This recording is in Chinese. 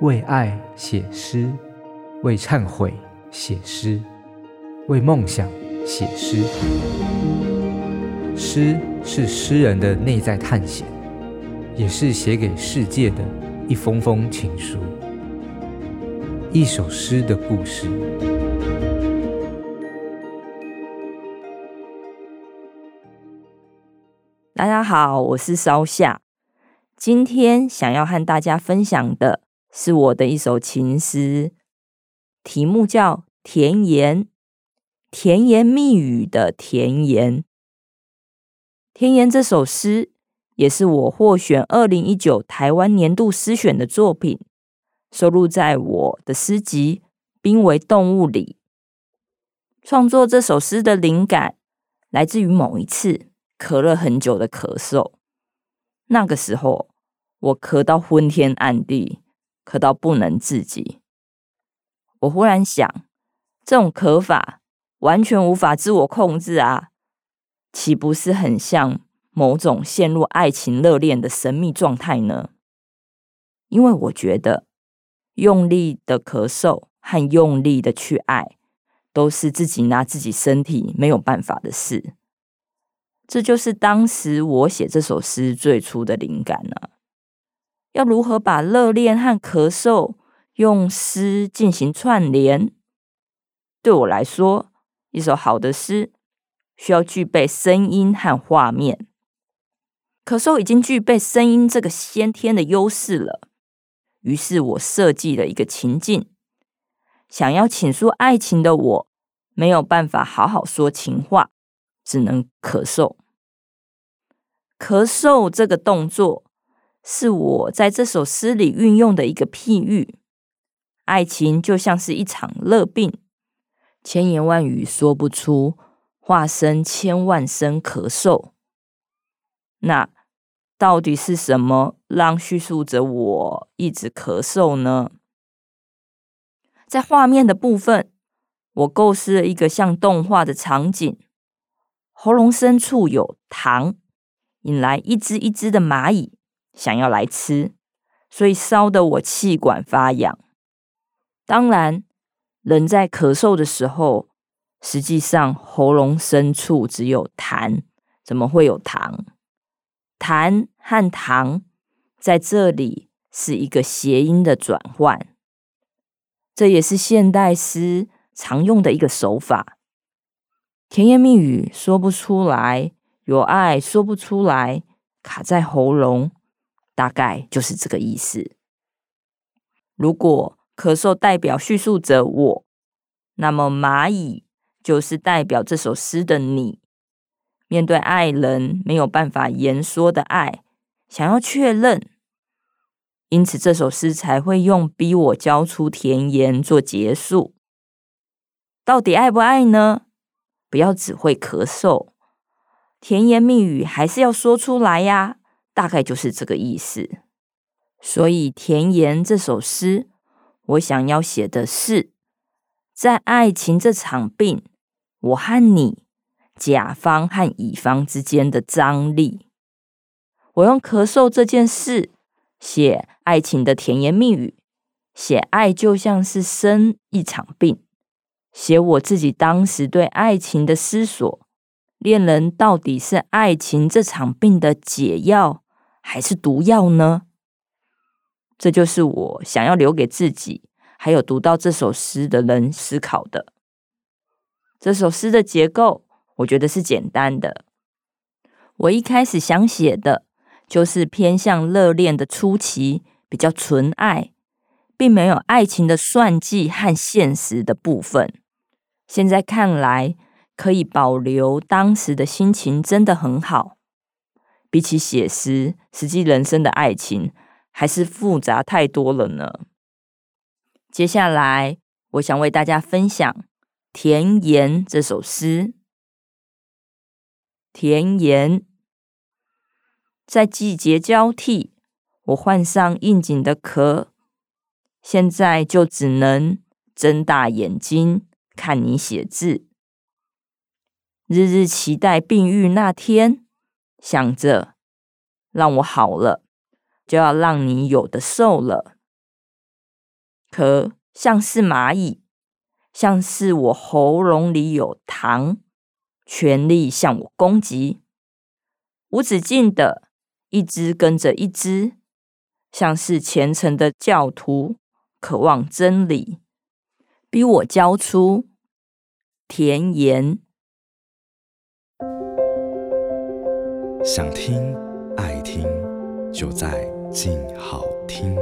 为爱写诗，为忏悔写诗，为梦想写诗。诗是诗人的内在探险，也是写给世界的一封封情书。一首诗的故事。大家好，我是烧夏。今天想要和大家分享的是我的一首情诗，题目叫《甜言》，甜言蜜语的甜言。甜言这首诗也是我获选二零一九台湾年度诗选的作品，收录在我的诗集《濒危动物》里。创作这首诗的灵感来自于某一次。咳了很久的咳嗽，那个时候我咳到昏天暗地，咳到不能自己。我忽然想，这种咳法完全无法自我控制啊，岂不是很像某种陷入爱情热恋的神秘状态呢？因为我觉得，用力的咳嗽和用力的去爱，都是自己拿自己身体没有办法的事。这就是当时我写这首诗最初的灵感呢。要如何把热恋和咳嗽用诗进行串联？对我来说，一首好的诗需要具备声音和画面。咳嗽已经具备声音这个先天的优势了，于是我设计了一个情境：想要倾诉爱情的我，没有办法好好说情话。只能咳嗽。咳嗽这个动作是我在这首诗里运用的一个譬喻。爱情就像是一场热病，千言万语说不出，化身千万声咳嗽。那到底是什么让叙述者我一直咳嗽呢？在画面的部分，我构思了一个像动画的场景。喉咙深处有糖，引来一只一只的蚂蚁，想要来吃，所以烧得我气管发痒。当然，人在咳嗽的时候，实际上喉咙深处只有痰，怎么会有糖？痰和糖在这里是一个谐音的转换，这也是现代诗常用的一个手法。甜言蜜语说不出来，有爱说不出来，卡在喉咙，大概就是这个意思。如果咳嗽代表叙述者我，那么蚂蚁就是代表这首诗的你。面对爱人没有办法言说的爱，想要确认，因此这首诗才会用逼我交出甜言做结束。到底爱不爱呢？不要只会咳嗽，甜言蜜语还是要说出来呀，大概就是这个意思。所以《甜言》这首诗，我想要写的是，在爱情这场病，我和你，甲方和乙方之间的张力。我用咳嗽这件事写爱情的甜言蜜语，写爱就像是生一场病。写我自己当时对爱情的思索，恋人到底是爱情这场病的解药还是毒药呢？这就是我想要留给自己，还有读到这首诗的人思考的。这首诗的结构，我觉得是简单的。我一开始想写的就是偏向热恋的初期，比较纯爱，并没有爱情的算计和现实的部分。现在看来，可以保留当时的心情，真的很好。比起写诗，实际人生的爱情还是复杂太多了呢。接下来，我想为大家分享《田言》这首诗。田言，在季节交替，我换上应景的壳，现在就只能睁大眼睛。看你写字，日日期待病愈那天，想着让我好了，就要让你有的受了。可像是蚂蚁，像是我喉咙里有糖，全力向我攻击，无止境的，一只跟着一只，像是虔诚的教徒，渴望真理，逼我交出甜言。想听爱听，就在静好听。